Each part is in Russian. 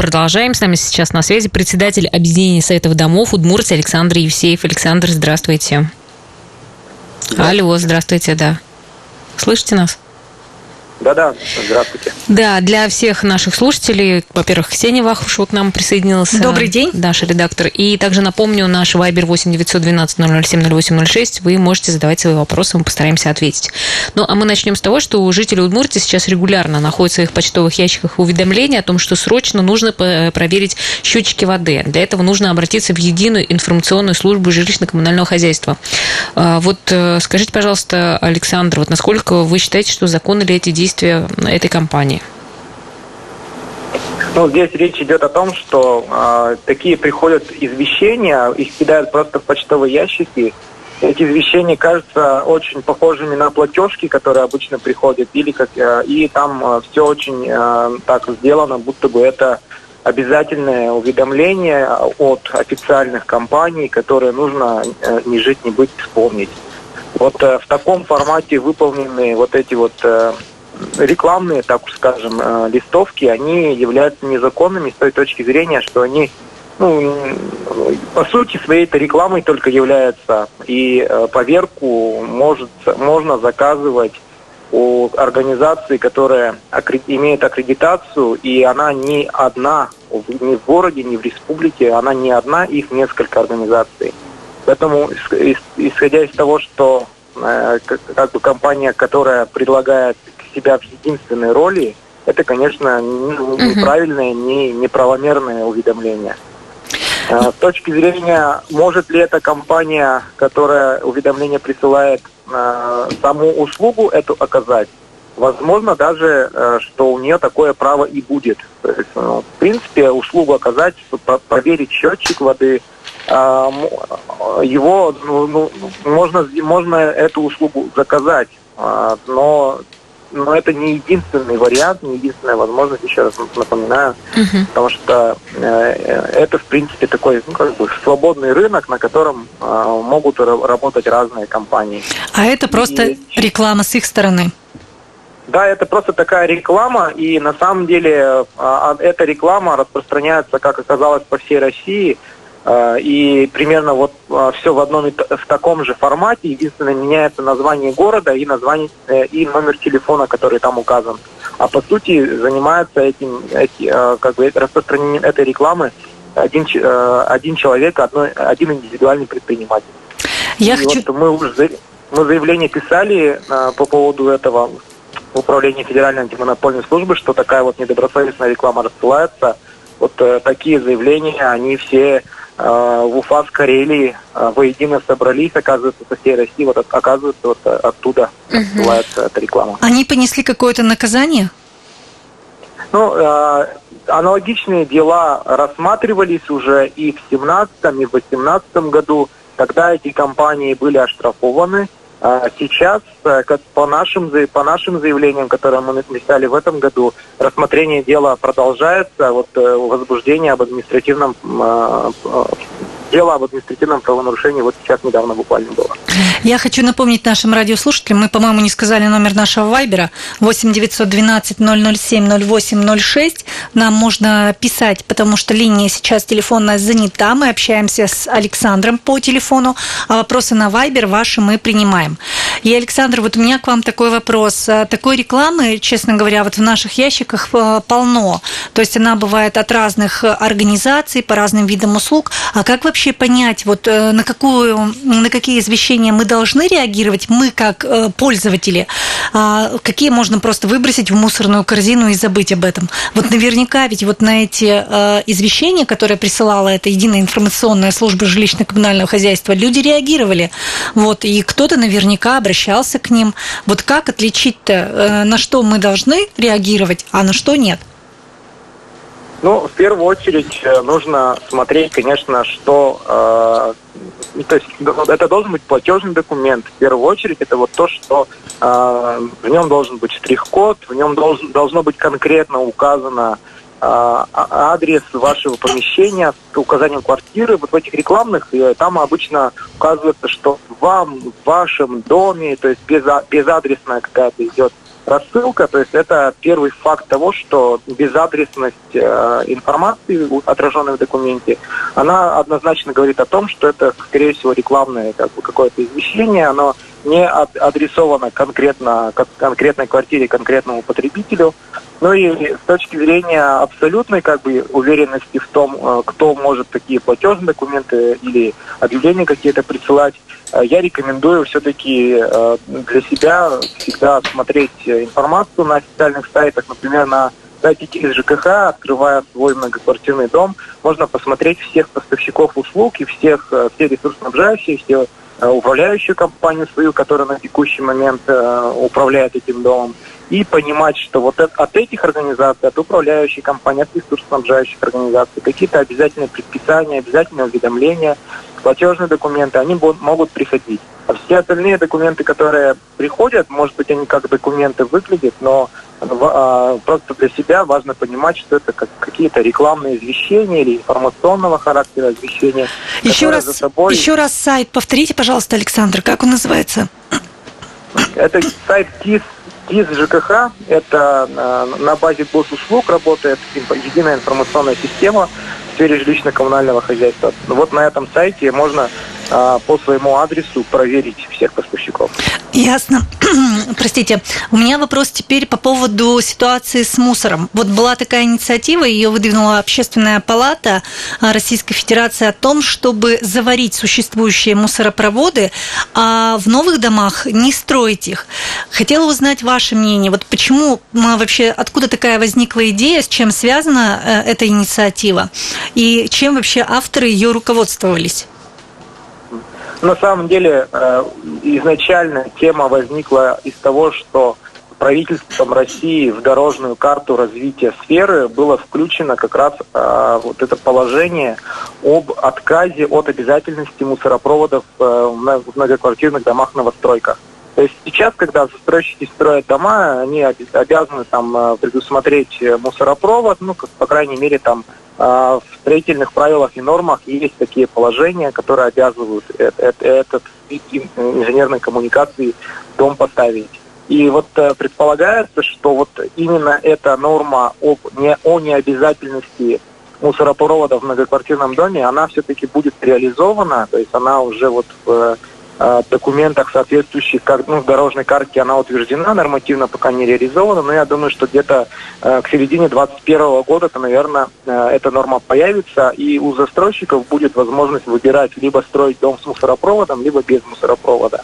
продолжаем. С нами сейчас на связи председатель объединения Советов домов Удмуртии Александр Евсеев. Александр, здравствуйте. Да. Алло, здравствуйте, да. Слышите нас? Да-да, здравствуйте. Да, для всех наших слушателей, во-первых, Ксения Вахушева к нам присоединилась. Добрый день. Наш редактор. И также напомню, наш вайбер 8 912 007 0806. Вы можете задавать свои вопросы, мы постараемся ответить. Ну, а мы начнем с того, что жители Удмуртии сейчас регулярно находят в своих почтовых ящиках уведомления о том, что срочно нужно проверить счетчики воды. Для этого нужно обратиться в единую информационную службу жилищно-коммунального хозяйства. А, вот э, скажите, пожалуйста, Александр, вот насколько вы считаете, что законны ли эти действия действия этой компании? Ну, здесь речь идет о том, что э, такие приходят извещения, их кидают просто в почтовые ящики. Эти извещения кажутся очень похожими на платежки, которые обычно приходят, или как, э, и там э, все очень э, так сделано, будто бы это обязательное уведомление от официальных компаний, которые нужно э, не жить, не быть, вспомнить. Вот э, в таком формате выполнены вот эти вот э, рекламные, так скажем, э, листовки, они являются незаконными с той точки зрения, что они ну, по сути своей это рекламой только являются. И э, поверку может, можно заказывать у организации, которая имеет аккредитацию, и она не одна, ни в городе, ни в республике, она не одна, их несколько организаций. Поэтому, исходя из того, что э, как бы компания, которая предлагает себя в единственной роли, это, конечно, неправильное, не, неправомерное уведомление. Э, с точки зрения, может ли эта компания, которая уведомление присылает, э, саму услугу эту оказать, возможно даже, э, что у нее такое право и будет. То есть, ну, в принципе, услугу оказать, проверить счетчик воды, его ну, ну, можно, можно эту услугу заказать, но но это не единственный вариант, не единственная возможность, еще раз напоминаю, uh потому что э, это, в принципе, такой ну, как бы свободный рынок, на котором э, могут работать разные компании. А это просто и... реклама с их стороны? Да, это просто такая реклама, и на самом деле э, эта реклама распространяется, как оказалось, по всей России – Э, и примерно вот э, все в одном и в таком же формате. Единственное, меняется название города и название э, и номер телефона, который там указан. А по сути занимается этим, эти, как бы распространением этой рекламы один, один человек, одно, один индивидуальный предприниматель. Я и хочу... вот мы уже мы заявление писали по поводу этого в управлении Федеральной антимонопольной службы, что такая вот недобросовестная реклама рассылается. Вот такие заявления, они все Э, в Уфа с Карелии э, воедино собрались, оказывается, со всей России, вот оказывается, вот оттуда отсылается эта реклама. Они понесли какое-то наказание? Ну, э, аналогичные дела рассматривались уже и в 17 и в 18 году, когда эти компании были оштрафованы. Сейчас, как по нашим, по нашим заявлениям, которые мы написали в этом году, рассмотрение дела продолжается. Вот возбуждение об административном дело об административном правонарушении вот сейчас недавно буквально было. Я хочу напомнить нашим радиослушателям, мы, по-моему, не сказали номер нашего вайбера 8 912 007 0806. Нам можно писать, потому что линия сейчас телефонная занята. Мы общаемся с Александром по телефону, а вопросы на вайбер ваши мы принимаем. И, Александр, вот у меня к вам такой вопрос. Такой рекламы, честно говоря, вот в наших ящиках э, полно. То есть она бывает от разных организаций, по разным видам услуг. А как вообще вообще понять, вот э, на, какую, на какие извещения мы должны реагировать, мы как э, пользователи, а какие можно просто выбросить в мусорную корзину и забыть об этом? Вот наверняка ведь вот на эти э, извещения, которые присылала эта единая информационная служба жилищно-коммунального хозяйства, люди реагировали. Вот, и кто-то наверняка обращался к ним. Вот как отличить-то, на что мы должны реагировать, а на что нет? Ну, в первую очередь э, нужно смотреть, конечно, что... Э, ну, то есть это должен быть платежный документ. В первую очередь это вот то, что э, в нем должен быть штрих-код, в нем должен, должно быть конкретно указано э, а, адрес вашего помещения с указанием квартиры. Вот в этих рекламных э, там обычно указывается, что вам в вашем доме, то есть без, безадресная какая-то идет рассылка, то есть это первый факт того, что безадресность э, информации, отраженной в документе, она однозначно говорит о том, что это, скорее всего, рекламное как бы, какое-то извещение, оно не адресовано конкретно конкретной квартире, конкретному потребителю. Ну и с точки зрения абсолютной как бы уверенности в том, э, кто может такие платежные документы или объявления какие-то присылать, э, я рекомендую все-таки э, для себя всегда смотреть информацию на официальных сайтах, например, на сайте из ЖКХ, открывая свой многоквартирный дом, можно посмотреть всех поставщиков услуг и всех, все ресурсоснабжающие, все управляющую компанию свою, которая на текущий момент управляет этим домом, и понимать, что вот от этих организаций, от управляющей компании, от ресурсоснабжающих организаций, какие-то обязательные предписания, обязательные уведомления, платежные документы, они могут приходить. А все остальные документы, которые приходят, может быть, они как документы выглядят, но просто для себя важно понимать, что это как какие-то рекламные извещения или информационного характера извещения. Еще раз, собой... еще раз сайт повторите, пожалуйста, Александр, как он называется? Это сайт КИС из ЖКХ это э, на базе госуслуг работает единая информационная система в сфере жилищно-коммунального хозяйства. Вот на этом сайте можно а, по своему адресу проверить всех поставщиков. Ясно. Простите. У меня вопрос теперь по поводу ситуации с мусором. Вот была такая инициатива, ее выдвинула Общественная палата Российской Федерации о том, чтобы заварить существующие мусоропроводы, а в новых домах не строить их. Хотела узнать ваше мнение. Вот почему вообще, откуда такая возникла идея, с чем связана э, эта инициатива и чем вообще авторы ее руководствовались? На самом деле, э, изначально тема возникла из того, что правительством России в дорожную карту развития сферы было включено как раз э, вот это положение об отказе от обязательности мусоропроводов э, в многоквартирных домах-новостройках. То есть сейчас, когда застройщики строят дома, они обязаны там предусмотреть мусоропровод, ну, как, по крайней мере, там в строительных правилах и нормах есть такие положения, которые обязывают этот вид инженерной коммуникации дом поставить. И вот э, предполагается, что вот именно эта норма об, не, о необязательности мусоропровода в многоквартирном доме, она все-таки будет реализована, то есть она уже вот в Э, документах соответствующих как, ну, дорожной карте она утверждена, нормативно пока не реализована, но я думаю, что где-то э, к середине 2021 года, то, наверное, э, эта норма появится, и у застройщиков будет возможность выбирать либо строить дом с мусоропроводом, либо без мусоропровода.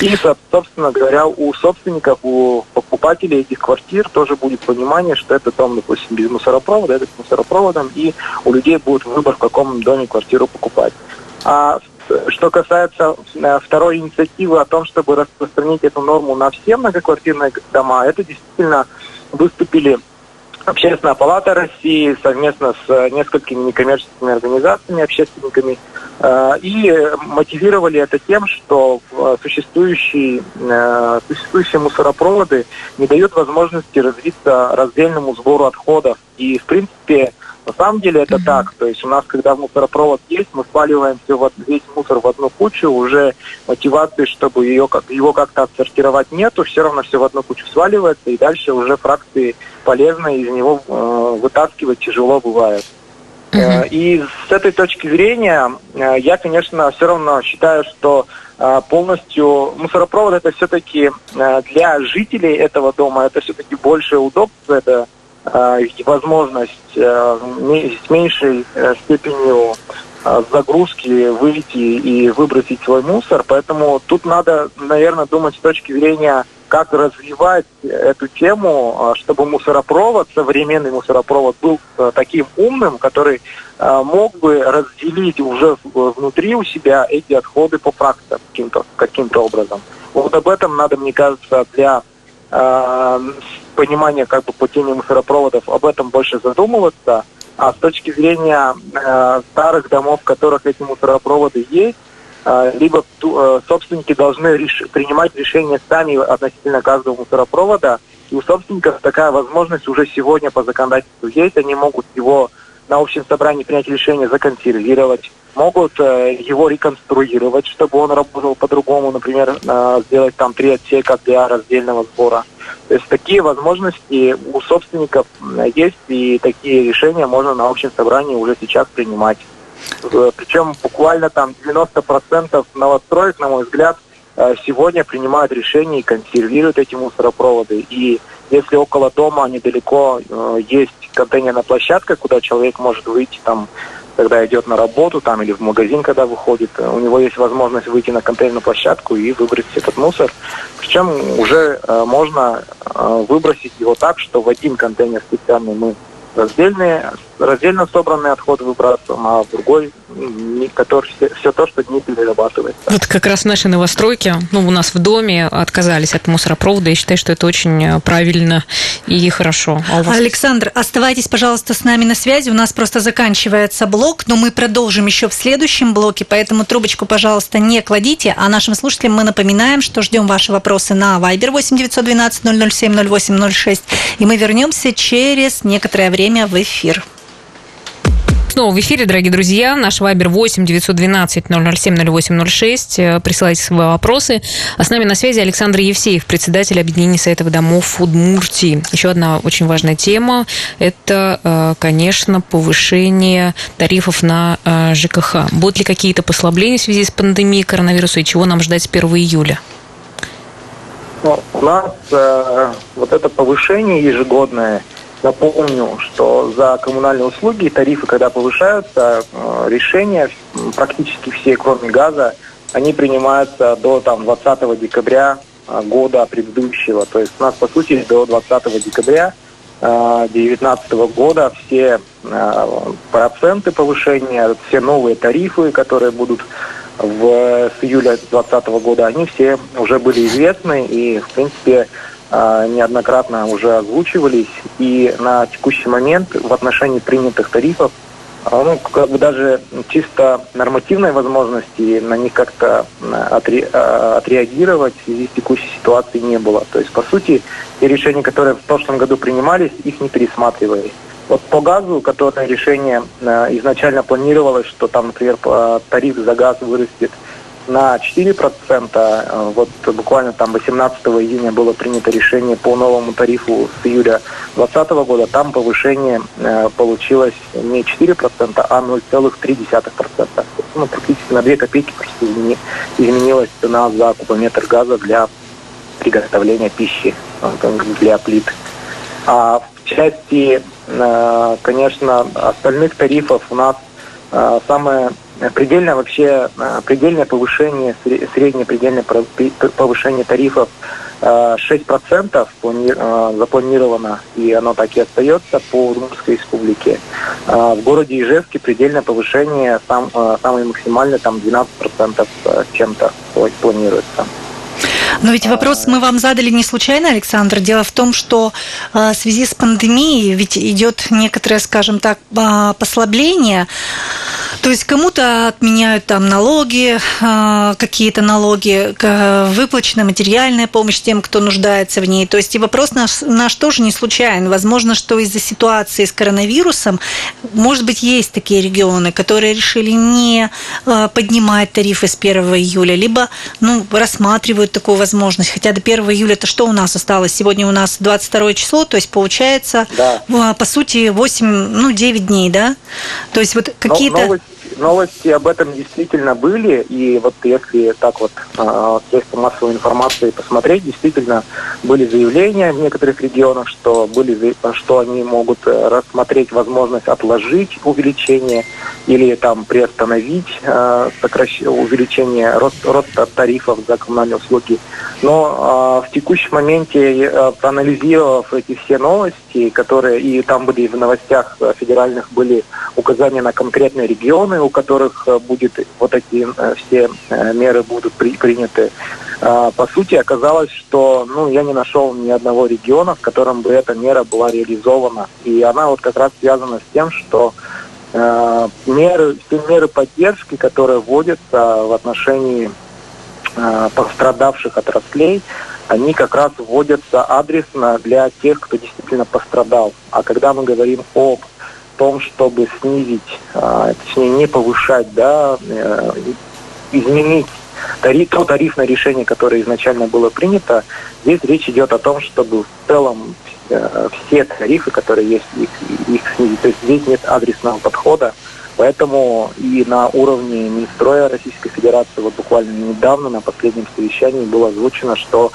И, собственно говоря, у собственников, у покупателей этих квартир тоже будет понимание, что это дом, допустим, без мусоропровода, это с мусоропроводом, и у людей будет выбор, в каком доме квартиру покупать. А что касается э, второй инициативы о том, чтобы распространить эту норму на все многоквартирные дома, это действительно выступили Общественная палата России совместно с э, несколькими некоммерческими организациями, общественниками, э, и мотивировали это тем, что существующие, существующие мусоропроводы не дают возможности развиться раздельному сбору отходов. И, в принципе, на самом деле это mm-hmm. так. То есть у нас, когда мусоропровод есть, мы сваливаем все в, весь мусор в одну кучу, уже мотивации, чтобы ее, как, его как-то отсортировать нету, все равно все в одну кучу сваливается, и дальше уже фракции полезно из него э, вытаскивать тяжело бывает. Uh-huh. И с этой точки зрения э, я, конечно, все равно считаю, что э, полностью мусоропровод это все-таки для жителей этого дома это все-таки больше удобства, это возможность э, с меньшей э, степенью загрузки выйти и выбросить свой мусор. Поэтому тут надо, наверное, думать с точки зрения, как развивать эту тему, чтобы мусоропровод, современный мусоропровод был таким умным, который мог бы разделить уже внутри у себя эти отходы по фракциям каким-то каким образом. Вот об этом надо, мне кажется, для понимание как бы по теме мусоропроводов об этом больше задумываться. А с точки зрения э, старых домов, в которых эти мусоропроводы есть, э, либо э, собственники должны реш... принимать решения сами относительно каждого мусоропровода. И у собственников такая возможность уже сегодня по законодательству есть. Они могут его на общем собрании принять решение законсервировать, могут э, его реконструировать, чтобы он работал по-другому, например, э, сделать там три отсека для раздельного сбора. То есть такие возможности у собственников есть, и такие решения можно на общем собрании уже сейчас принимать. Э, Причем буквально там 90% новостроек, на мой взгляд, сегодня принимают решения и консервируют эти мусоропроводы. И если около дома недалеко есть контейнерная площадка, куда человек может выйти там когда идет на работу там или в магазин, когда выходит, у него есть возможность выйти на контейнерную площадку и выбросить этот мусор. Причем уже э, можно э, выбросить его так, что в один контейнер специальный мы раздельные, раздельно собранный отход выбрасываем, а другой, который все, все то, что не перерабатывается. Вот как раз наши новостройки, ну, у нас в доме отказались от мусоропровода. Я считаю, что это очень э, правильно и хорошо. А вас... Александр, оставайтесь, пожалуйста, с нами на связи. У нас просто заканчивается блок, но мы продолжим еще в следующем блоке, поэтому трубочку, пожалуйста, не кладите. А нашим слушателям мы напоминаем, что ждем ваши вопросы на Viber 8 912 007 0806. И мы вернемся через некоторое время в эфир. Снова в эфире, дорогие друзья. Наш вайбер 8 912 007 0806. Присылайте свои вопросы. А с нами на связи Александр Евсеев, председатель объединения Советов домов Удмуртии. Еще одна очень важная тема – это, э, конечно, повышение тарифов на э, ЖКХ. Будут ли какие-то послабления в связи с пандемией коронавируса и чего нам ждать с 1 июля? Ну, у нас э, вот это повышение ежегодное – Напомню, что за коммунальные услуги тарифы, когда повышаются, э, решения практически все, кроме газа, они принимаются до там, 20 декабря э, года предыдущего. То есть у нас, по сути, до 20 декабря 2019 э, года все проценты повышения, все новые тарифы, которые будут в, с июля 2020 года, они все уже были известны и, в принципе, неоднократно уже озвучивались. И на текущий момент в отношении принятых тарифов а, ну, как бы даже чисто нормативной возможности на них как-то отре, а, отреагировать в связи с текущей ситуацией не было. То есть, по сути, те решения, которые в прошлом году принимались, их не пересматривали. Вот по газу, которое решение изначально планировалось, что там, например, тариф за газ вырастет на 4%. Э, вот буквально там 18 июня было принято решение по новому тарифу с июля 2020 года. Там повышение э, получилось не 4%, а 0,3%. Ну, практически на 2 копейки почти изменилась цена за кубометр газа для приготовления пищи, э, для плит. А в части, конечно, остальных тарифов у нас самое предельное вообще э, предельное повышение, среднее предельное повышение тарифов 6% э, э, запланировано, и оно так и остается по Удмуртской республике. В городе Ижевске предельное повышение сам, самое максимальное, там 12% чем-то планируется. Но ведь вопрос мы вам задали не случайно, Александр. Дело в том, что в связи с пандемией ведь идет некоторое, скажем так, послабление то есть кому-то отменяют там налоги, а, какие-то налоги, выплачена материальная помощь тем, кто нуждается в ней. То есть и вопрос наш, наш тоже не случайен. Возможно, что из-за ситуации с коронавирусом, может быть, есть такие регионы, которые решили не а, поднимать тарифы с 1 июля, либо ну, рассматривают такую возможность. Хотя до 1 июля это что у нас осталось? Сегодня у нас 22 число, то есть получается, да. по сути, 8, ну, 9 дней, да? То есть вот какие-то новости об этом действительно были, и вот если так вот э, средства массовой информации посмотреть, действительно были заявления в некоторых регионах, что были, что они могут э, рассмотреть возможность отложить увеличение или там приостановить э, сокращ... увеличение рост, роста тарифов за коммунальные услуги. Но э, в текущем моменте, э, проанализировав эти все новости, которые и там были в новостях федеральных были указания на конкретные регионы, у которых э, будет вот эти все э, меры будут при, приняты. А, по сути, оказалось, что ну, я не нашел ни одного региона, в котором бы эта мера была реализована. И она вот как раз связана с тем, что э, меры, все меры поддержки, которые вводятся в отношении э, пострадавших отраслей, они как раз вводятся адресно для тех, кто действительно пострадал. А когда мы говорим об том, чтобы снизить, а, точнее не повышать, да, э, изменить тариф, то тарифное решение, которое изначально было принято, здесь речь идет о том, чтобы в целом э, все тарифы, которые есть, их, их снизить. То есть здесь нет адресного подхода. Поэтому и на уровне Минстроя Российской Федерации вот буквально недавно на последнем совещании было озвучено, что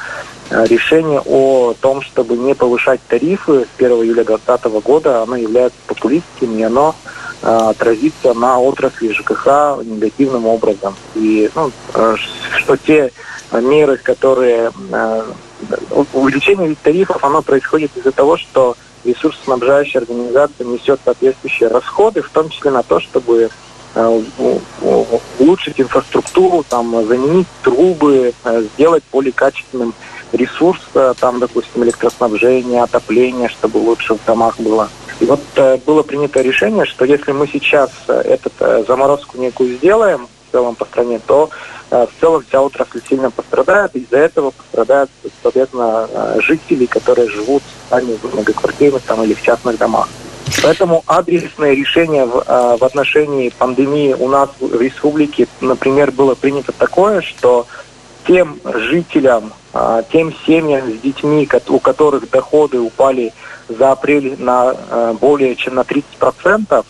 решение о том, чтобы не повышать тарифы с 1 июля 2020 года, оно является популистским, и оно э, отразится на отрасли ЖКХ негативным образом. И ну, э, что те меры, которые увеличение тарифов, оно происходит из-за того, что ресурсоснабжающая организация несет соответствующие расходы, в том числе на то, чтобы э, улучшить инфраструктуру, там, заменить трубы, э, сделать более качественным ресурс, э, там, допустим, электроснабжение, отопление, чтобы лучше в домах было. И вот было принято решение, что если мы сейчас эту заморозку некую сделаем в целом по стране, то в целом вся отрасль сильно пострадает, из-за этого пострадают, соответственно, жители, которые живут сами в многоквартирных там, или в частных домах. Поэтому адресное решение в, в отношении пандемии у нас в республике, например, было принято такое, что тем жителям, тем семьям с детьми, у которых доходы упали за апрель на а, более чем на 30%,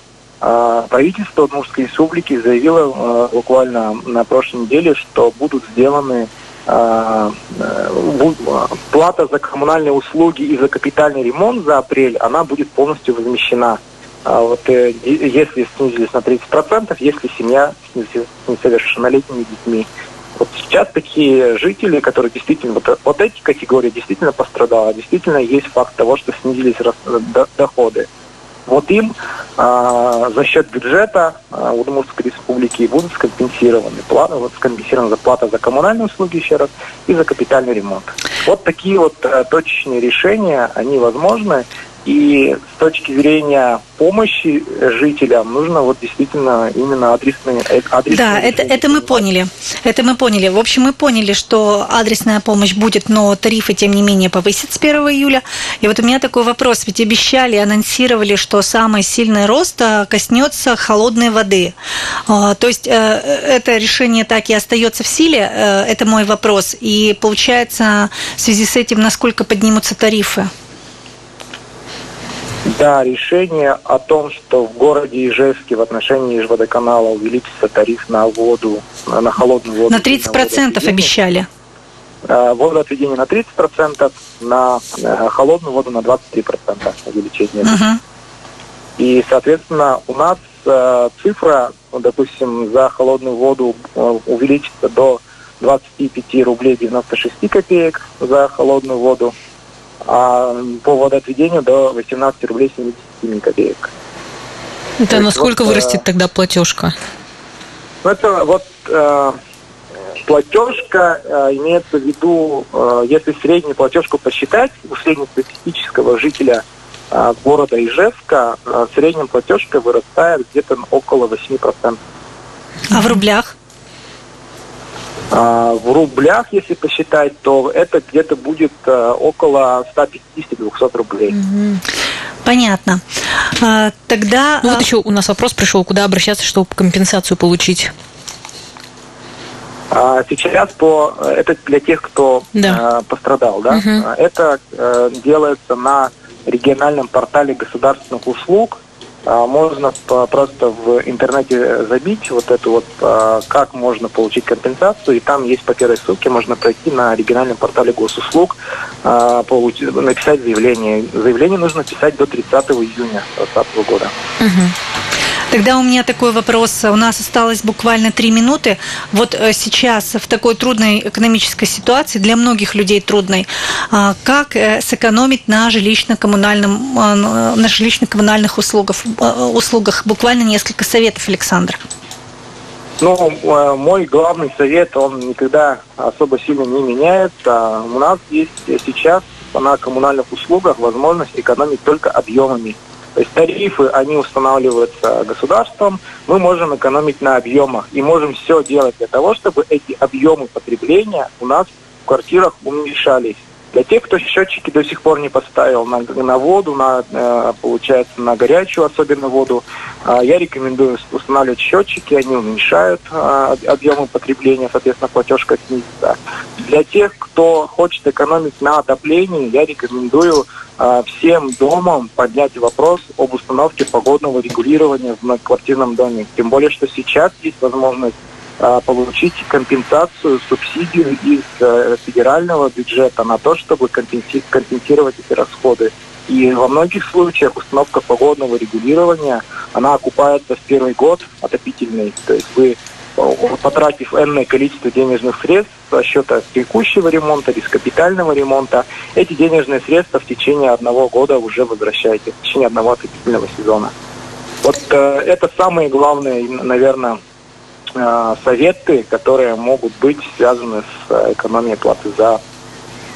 правительство Удмуртской республики заявило буквально на прошлой неделе, что будут сделаны а, э, плата за коммунальные услуги и за капитальный ремонт за апрель, она будет полностью возмещена. А вот э, если снизились на 30%, если семья с несовершеннолетними детьми. Вот сейчас такие жители, которые действительно, вот, вот эти категории действительно пострадала, действительно есть факт того, что снизились доходы вот им а, за счет бюджета а, Удмуртской республики будут скомпенсированы плата, вот скомпенсирована заплата за коммунальные услуги еще раз и за капитальный ремонт. Вот такие вот а, точечные решения, они возможны. И с точки зрения помощи жителям нужно вот действительно именно адресные, адресные Да, это, это мы поняли. Это мы поняли. В общем, мы поняли, что адресная помощь будет, но тарифы, тем не менее, повысят с 1 июля. И вот у меня такой вопрос. Ведь обещали, анонсировали, что самый сильный рост а, коснется холодной воды. А, то есть э, это решение так и остается в силе? Э, это мой вопрос. И получается, в связи с этим, насколько поднимутся тарифы? Да, решение о том, что в городе Ижевске в отношении Ижводоканала увеличится тариф на воду, на холодную воду. На 30% на обещали. А, водоотведение на 30%, на э, холодную воду на 23% увеличение. Угу. И, соответственно, у нас э, цифра, допустим, за холодную воду э, увеличится до 25 рублей 96 копеек за холодную воду а по водоотведению до 18 рублей 77 копеек. Это То насколько вот, вырастет тогда платежка? Ну, это вот э, платежка э, имеется в виду, э, если среднюю платежку посчитать у среднестатистического жителя э, города Ижевска, э, средняя платежка вырастает где-то около 8%. А в рублях? А, в рублях, если посчитать, то это где-то будет э, около 150-200 рублей. Понятно. А, тогда... Ну вот а, еще у нас вопрос пришел, куда обращаться, чтобы компенсацию получить? Сейчас по это для тех, кто да. пострадал, да. Угу. Это э, делается на региональном портале государственных услуг можно просто в интернете забить вот эту вот, а, как можно получить компенсацию, и там есть по первой ссылке, можно пройти на региональном портале госуслуг, а, написать заявление. Заявление нужно писать до 30 июня 2020 года. Угу. Тогда у меня такой вопрос. У нас осталось буквально три минуты. Вот э, сейчас в такой трудной экономической ситуации, для многих людей трудной, а, как э, сэкономить на жилищно-коммунальном, а, на жилищно-коммунальных услугах, э, услугах? Буквально несколько советов, Александр. Ну, мой главный совет, он никогда особо сильно не меняется. У нас есть сейчас на коммунальных услугах возможность экономить только объемами. То есть тарифы, они устанавливаются государством, мы можем экономить на объемах и можем все делать для того, чтобы эти объемы потребления у нас в квартирах уменьшались. Для тех, кто счетчики до сих пор не поставил на, на воду, на, э, получается, на горячую, особенно воду, э, я рекомендую устанавливать счетчики, они уменьшают э, объемы потребления, соответственно, платежка снизится. Для тех, кто хочет экономить на отоплении, я рекомендую всем домам поднять вопрос об установке погодного регулирования в многоквартирном доме. Тем более, что сейчас есть возможность получить компенсацию, субсидию из э, федерального бюджета на то, чтобы компенсировать эти расходы. И во многих случаях установка погодного регулирования, она окупается в первый год отопительный. То есть вы, потратив энное количество денежных средств со счета текущего ремонта или с капитального ремонта, эти денежные средства в течение одного года уже возвращаете, в течение одного отопительного сезона. Вот э, это самые главные, наверное, Э, советы, которые могут быть связаны с э, экономией платы за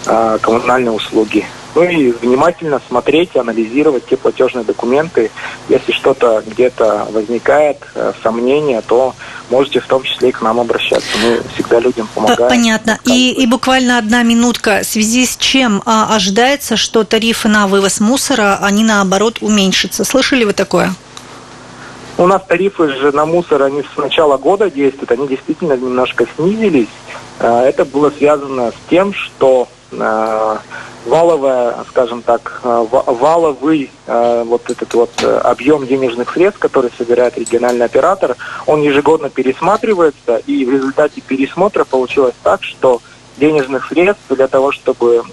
э, коммунальные услуги. Ну и внимательно смотреть, анализировать те платежные документы. Если что-то где-то возникает, сомнения, то можете в том числе и к нам обращаться. Мы всегда людям помогаем. Понятно. И, и буквально одна минутка. В связи с чем а, ожидается, что тарифы на вывоз мусора, они наоборот уменьшатся? Слышали вы такое? У нас тарифы же на мусор, они с начала года действуют, они действительно немножко снизились. Э, это было связано с тем, что э, валовая, скажем так, э, валовый вот этот вот объем денежных средств, который собирает региональный оператор, он ежегодно пересматривается, и в результате пересмотра получилось так, что денежных средств для того, чтобы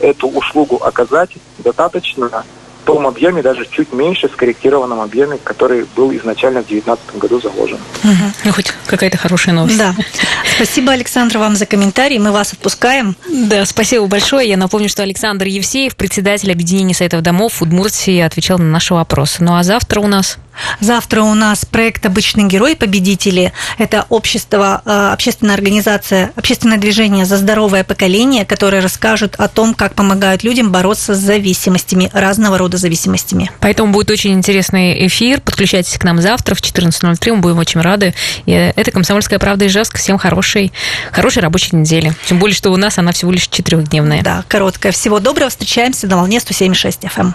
эту услугу оказать, достаточно том объеме, даже чуть меньше, скорректированном объеме, который был изначально в 2019 году заложен. Угу. Ну, хоть какая-то хорошая новость. Да. Спасибо, Александр, вам за комментарий. Мы вас отпускаем. Да, спасибо большое. Я напомню, что Александр Евсеев, председатель объединения сайтов домов Удмуртии, отвечал на наши вопросы. Ну а завтра у нас Завтра у нас проект «Обычный герой. Победители». Это общество, э, общественная организация, общественное движение «За здоровое поколение», которое расскажет о том, как помогают людям бороться с зависимостями, разного рода зависимостями. Поэтому будет очень интересный эфир. Подключайтесь к нам завтра в 14.03. Мы будем очень рады. И это «Комсомольская правда» Ижевск. Всем хорошей, хорошей рабочей недели. Тем более, что у нас она всего лишь четырехдневная. Да, короткая. Всего доброго. Встречаемся на волне 107.6 FM.